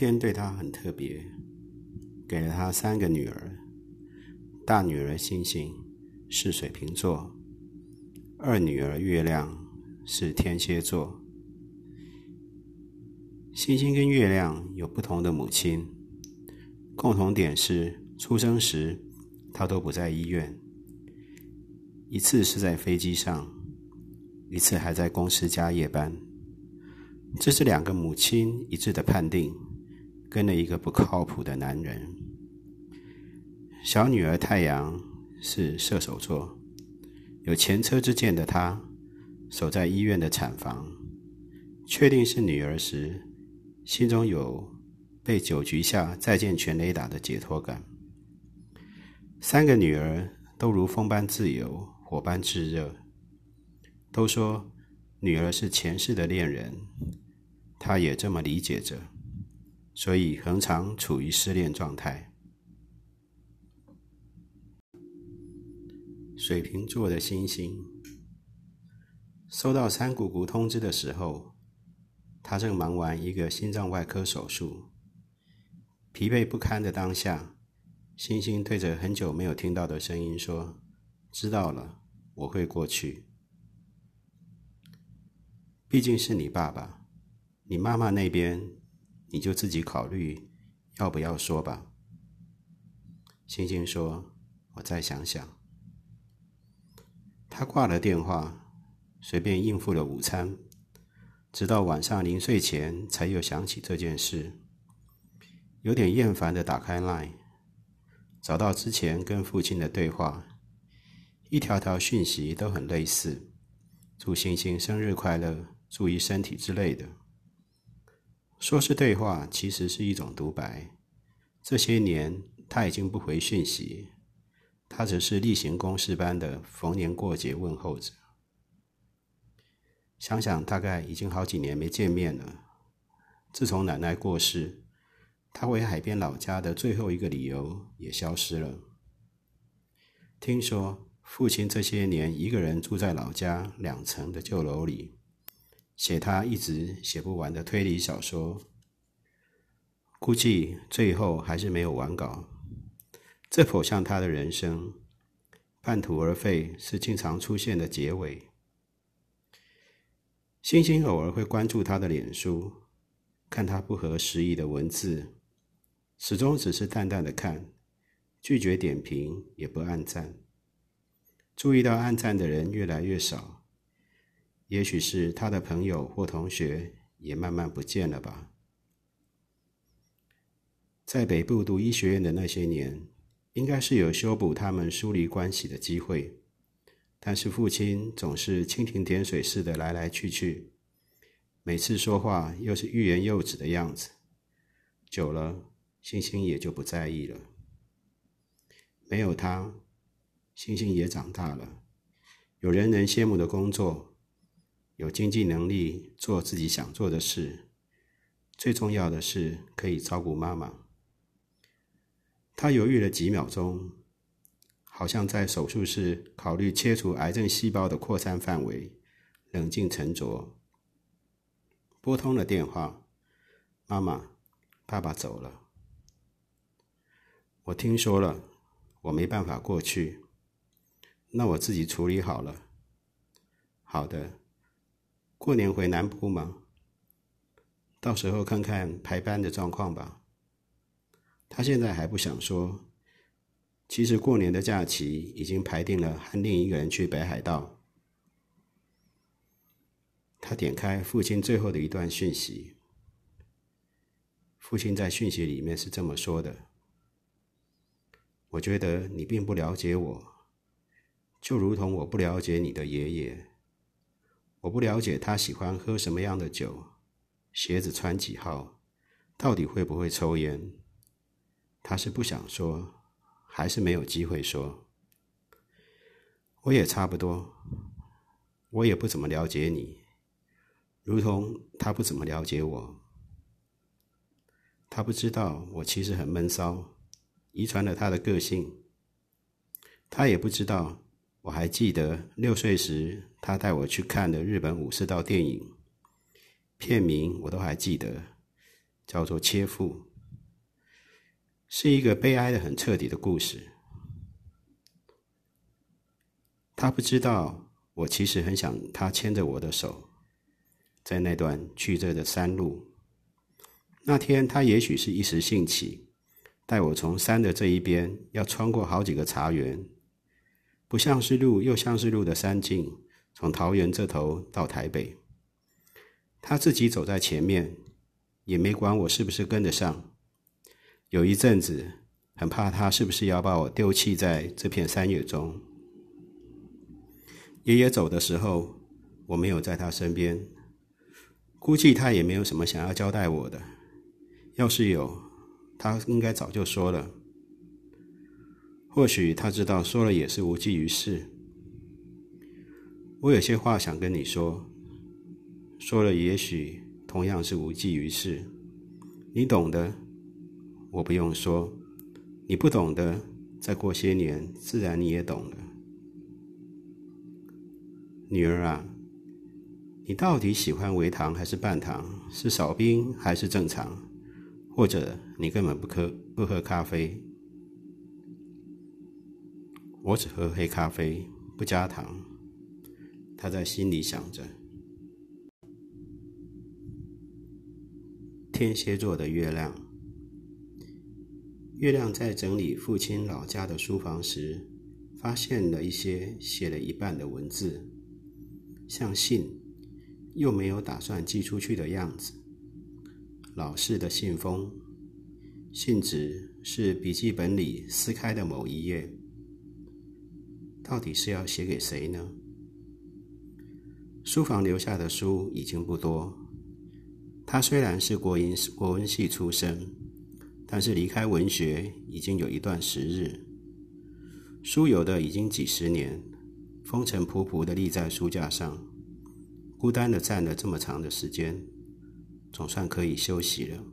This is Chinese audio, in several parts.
天对他很特别，给了他三个女儿。大女儿星星是水瓶座，二女儿月亮是天蝎座。星星跟月亮有不同的母亲，共同点是出生时她都不在医院，一次是在飞机上，一次还在公司加夜班。这是两个母亲一致的判定，跟了一个不靠谱的男人。小女儿太阳是射手座，有前车之鉴的她，守在医院的产房，确定是女儿时，心中有被酒局下再见全垒打的解脱感。三个女儿都如风般自由，火般炙热，都说女儿是前世的恋人。他也这么理解着，所以恒常处于失恋状态。水瓶座的星星收到三姑姑通知的时候，他正忙完一个心脏外科手术，疲惫不堪的当下，星星对着很久没有听到的声音说：“知道了，我会过去。毕竟是你爸爸。”你妈妈那边，你就自己考虑要不要说吧。星星说：“我再想想。”他挂了电话，随便应付了午餐，直到晚上临睡前才又想起这件事，有点厌烦的打开 LINE，找到之前跟父亲的对话，一条条讯息都很类似：“祝星星生日快乐，注意身体”之类的。说是对话，其实是一种独白。这些年，他已经不回讯息，他只是例行公事般的逢年过节问候着。想想，大概已经好几年没见面了。自从奶奶过世，他回海边老家的最后一个理由也消失了。听说父亲这些年一个人住在老家两层的旧楼里。写他一直写不完的推理小说，估计最后还是没有完稿。这颇像他的人生，半途而废是经常出现的结尾。星星偶尔会关注他的脸书，看他不合时宜的文字，始终只是淡淡的看，拒绝点评，也不按赞。注意到按赞的人越来越少。也许是他的朋友或同学也慢慢不见了吧。在北部读医学院的那些年，应该是有修补他们疏离关系的机会，但是父亲总是蜻蜓点水似的来来去去，每次说话又是欲言又止的样子。久了，星星也就不在意了。没有他，星星也长大了，有人能羡慕的工作。有经济能力做自己想做的事，最重要的是可以照顾妈妈。他犹豫了几秒钟，好像在手术室考虑切除癌症细胞的扩散范围，冷静沉着。拨通了电话：“妈妈，爸爸走了。我听说了，我没办法过去，那我自己处理好了。好的。”过年回南部吗？到时候看看排班的状况吧。他现在还不想说，其实过年的假期已经排定了，和另一个人去北海道。他点开父亲最后的一段讯息，父亲在讯息里面是这么说的：“我觉得你并不了解我，就如同我不了解你的爷爷。”我不了解他喜欢喝什么样的酒，鞋子穿几号，到底会不会抽烟。他是不想说，还是没有机会说？我也差不多，我也不怎么了解你，如同他不怎么了解我。他不知道我其实很闷骚，遗传了他的个性。他也不知道。我还记得六岁时，他带我去看的日本武士道电影，片名我都还记得，叫做《切腹》，是一个悲哀的很彻底的故事。他不知道，我其实很想他牵着我的手，在那段曲折的山路。那天，他也许是一时兴起，带我从山的这一边，要穿过好几个茶园，不像是路又像是路的山径，从桃园这头到台北。他自己走在前面。也没管我是不是跟得上。有一阵子，很怕他是不是要把我丢弃在这片山野中。爷爷走的时候，我没有在他身边，估计他也没有什么想要交代我的。要是有，他应该早就说了。或许他知道说了也是无济于事。我有些话想跟你说，说了也许。同样是无济于事，你懂的，我不用说；你不懂的，再过些年，自然你也懂了。女儿啊，你到底喜欢微糖还是半糖？是少冰还是正常？或者你根本不喝不喝咖啡？我只喝黑咖啡，不加糖。他在心里想着。天蝎座的月亮，月亮在整理父亲老家的书房时，发现了一些写了一半的文字，像信，又没有打算寄出去的样子。老式的信封，信纸是笔记本里撕开的某一页，到底是要写给谁呢？书房留下的书已经不多。他虽然是国英国文系出身，但是离开文学已经有一段时日。书有的已经几十年，风尘仆仆的立在书架上，孤单的站了这么长的时间，总算可以休息了。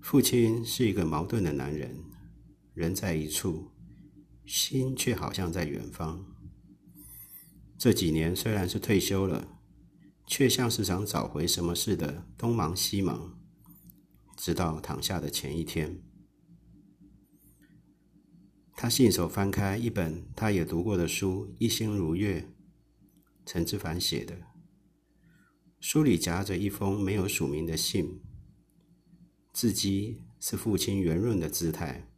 父亲是一个矛盾的男人，人在一处，心却好像在远方。这几年虽然是退休了。却像是想找回什么似的，东忙西忙，直到躺下的前一天，他信手翻开一本他也读过的书《一心如月》，陈之凡写的。书里夹着一封没有署名的信，字迹是父亲圆润的姿态。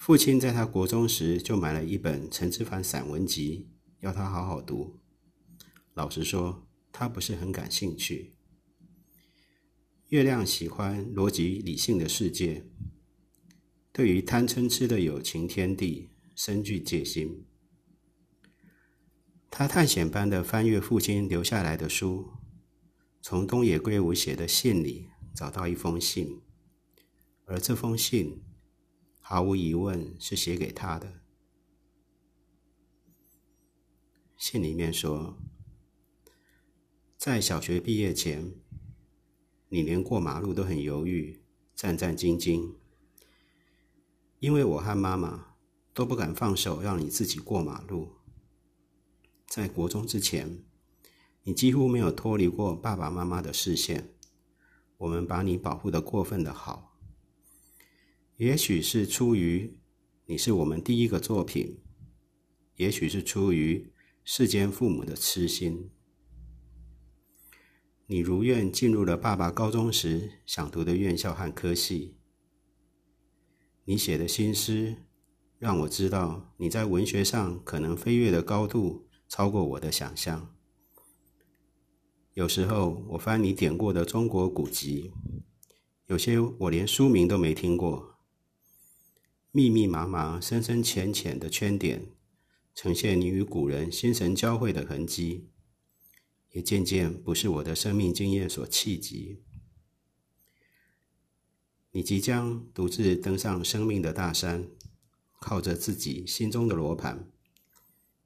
父亲在他国中时就买了一本陈之藩散文集，要他好好读。老实说，他不是很感兴趣。月亮喜欢逻辑理性的世界，对于贪嗔痴的友情天地深具戒心。他探险般的翻阅父亲留下来的书，从东野圭吾写的信里找到一封信，而这封信毫无疑问是写给他的。信里面说。在小学毕业前，你连过马路都很犹豫、战战兢兢，因为我和妈妈都不敢放手让你自己过马路。在国中之前，你几乎没有脱离过爸爸妈妈的视线，我们把你保护的过分的好。也许是出于你是我们第一个作品，也许是出于世间父母的痴心。你如愿进入了爸爸高中时想读的院校和科系。你写的新诗，让我知道你在文学上可能飞跃的高度超过我的想象。有时候我翻你点过的中国古籍，有些我连书名都没听过，密密麻麻、深深浅浅的圈点，呈现你与古人心神交汇的痕迹。也渐渐不是我的生命经验所企及。你即将独自登上生命的大山，靠着自己心中的罗盘，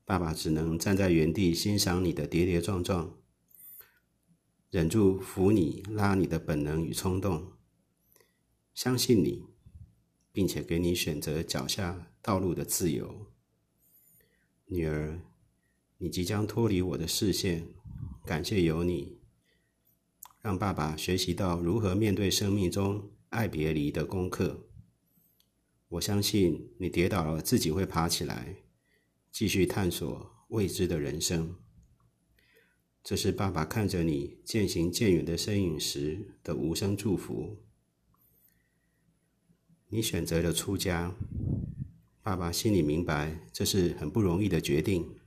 爸爸只能站在原地欣赏你的跌跌撞撞，忍住扶你、拉你的本能与冲动，相信你，并且给你选择脚下道路的自由。女儿，你即将脱离我的视线。感谢有你，让爸爸学习到如何面对生命中爱别离的功课。我相信你跌倒了，自己会爬起来，继续探索未知的人生。这是爸爸看着你渐行渐远的身影时的无声祝福。你选择了出家，爸爸心里明白这是很不容易的决定。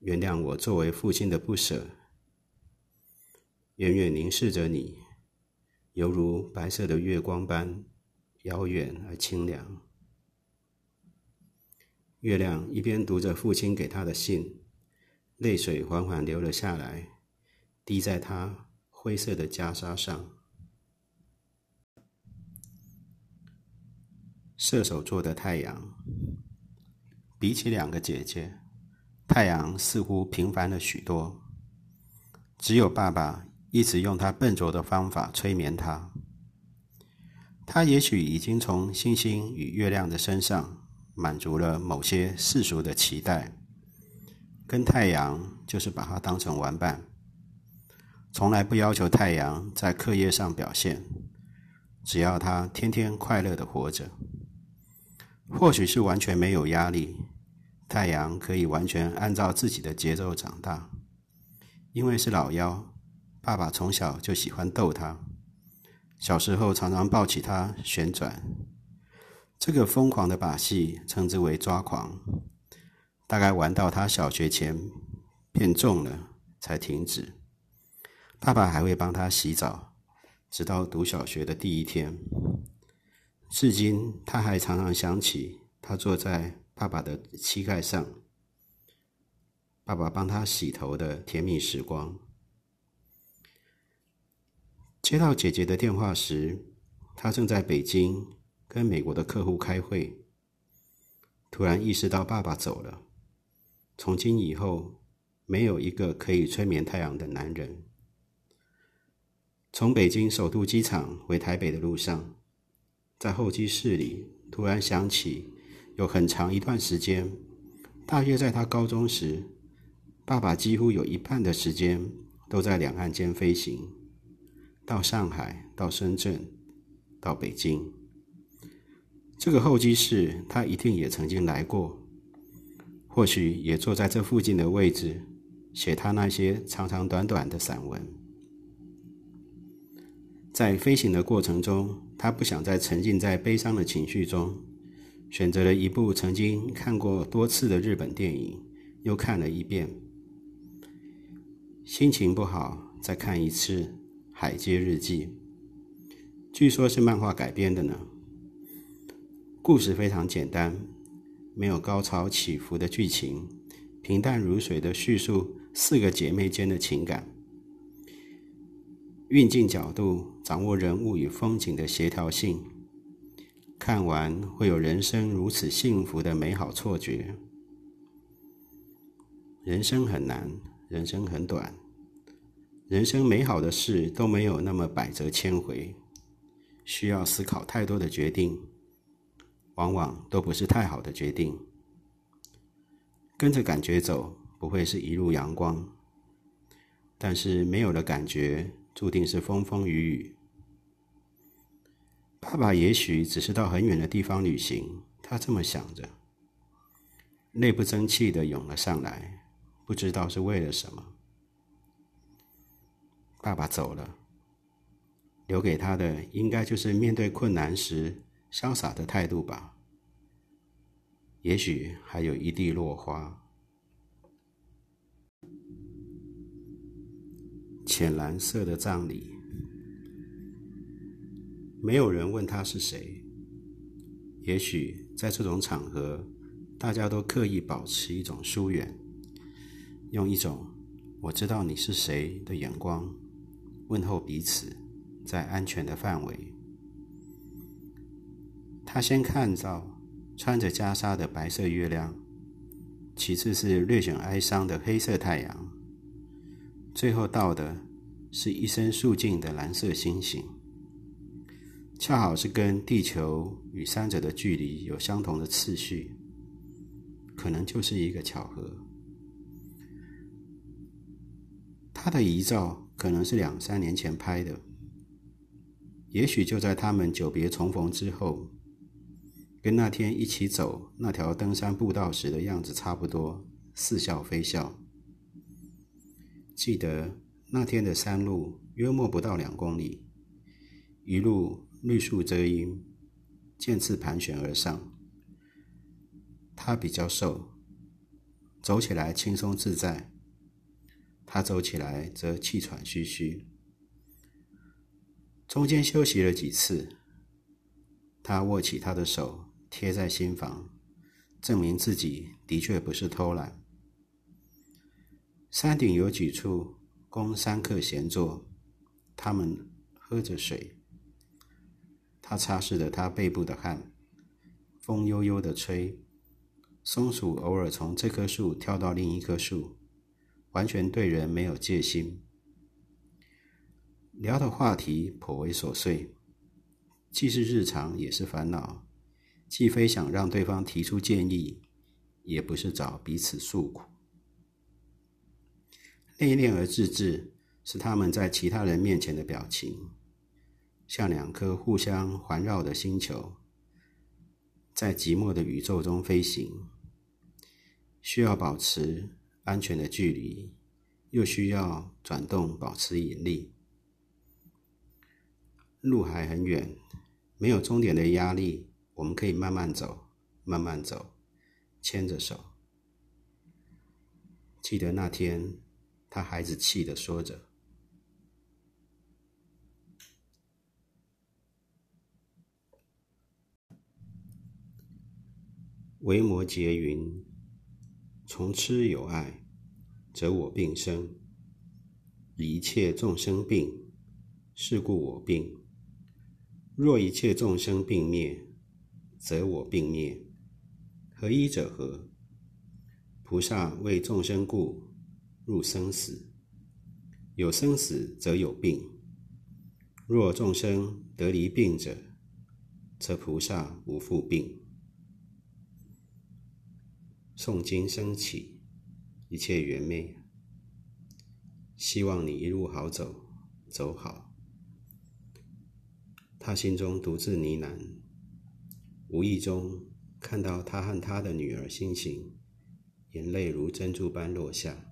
原谅我作为父亲的不舍。远远凝视着你，犹如白色的月光般遥远而清凉。月亮一边读着父亲给他的信，泪水缓缓流了下来，滴在他灰色的袈裟上。射手座的太阳，比起两个姐姐，太阳似乎平凡了许多。只有爸爸。一直用他笨拙的方法催眠他。他也许已经从星星与月亮的身上满足了某些世俗的期待，跟太阳就是把他当成玩伴，从来不要求太阳在课业上表现，只要他天天快乐的活着。或许是完全没有压力，太阳可以完全按照自己的节奏长大，因为是老幺。爸爸从小就喜欢逗他，小时候常常抱起他旋转。这个疯狂的把戏称之为抓狂，大概玩到他小学前变重了才停止。爸爸还会帮他洗澡，直到读小学的第一天。至今他还常常想起他坐在爸爸的膝盖上，爸爸帮他洗头的甜蜜时光。接到姐姐的电话时，她正在北京跟美国的客户开会。突然意识到爸爸走了，从今以后没有一个可以催眠太阳的男人。从北京首都机场回台北的路上，在候机室里突然想起，有很长一段时间，大约在他高中时，爸爸几乎有一半的时间都在两岸间飞行。到上海，到深圳，到北京，这个候机室他一定也曾经来过，或许也坐在这附近的位置，写他那些长长短短的散文。在飞行的过程中，他不想再沉浸在悲伤的情绪中，选择了一部曾经看过多次的日本电影，又看了一遍。心情不好，再看一次。《海街日记》据说是漫画改编的呢。故事非常简单，没有高潮起伏的剧情，平淡如水的叙述四个姐妹间的情感，运镜角度，掌握人物与风景的协调性，看完会有人生如此幸福的美好错觉。人生很难，人生很短。人生美好的事都没有那么百折千回，需要思考太多的决定，往往都不是太好的决定。跟着感觉走，不会是一路阳光，但是没有了感觉，注定是风风雨雨。爸爸也许只是到很远的地方旅行，他这么想着，泪不争气的涌了上来，不知道是为了什么。爸爸走了，留给他的应该就是面对困难时潇洒的态度吧。也许还有一地落花。浅蓝色的葬礼，没有人问他是谁。也许在这种场合，大家都刻意保持一种疏远，用一种“我知道你是谁”的眼光。问候彼此，在安全的范围。他先看到穿着袈裟的白色月亮，其次是略显哀伤的黑色太阳，最后到的是一身素净的蓝色星星，恰好是跟地球与三者的距离有相同的次序，可能就是一个巧合。他的遗照。可能是两三年前拍的，也许就在他们久别重逢之后，跟那天一起走那条登山步道时的样子差不多，似笑非笑。记得那天的山路约莫不到两公里，一路绿树遮阴，渐次盘旋而上。他比较瘦，走起来轻松自在。他走起来则气喘吁吁。中间休息了几次，他握起他的手，贴在心房，证明自己的确不是偷懒。山顶有几处供山客闲坐，他们喝着水。他擦拭着他背部的汗，风悠悠的吹，松鼠偶尔从这棵树跳到另一棵树。完全对人没有戒心，聊的话题颇为琐碎，既是日常也是烦恼，既非想让对方提出建议，也不是找彼此诉苦。内敛而自制是他们在其他人面前的表情，像两颗互相环绕的星球，在寂寞的宇宙中飞行，需要保持。安全的距离，又需要转动保持引力。路还很远，没有终点的压力，我们可以慢慢走，慢慢走，牵着手。记得那天，他孩子气地说着：“维摩诘云。”从痴有爱，则我病生；一切众生病，是故我病。若一切众生病灭，则我病灭。何以者何？菩萨为众生故，入生死。有生死，则有病。若众生得离病者，则菩萨无复病。诵经升起，一切圆满。希望你一路好走，走好。他心中独自呢喃，无意中看到他和他的女儿欣欣，眼泪如珍珠般落下。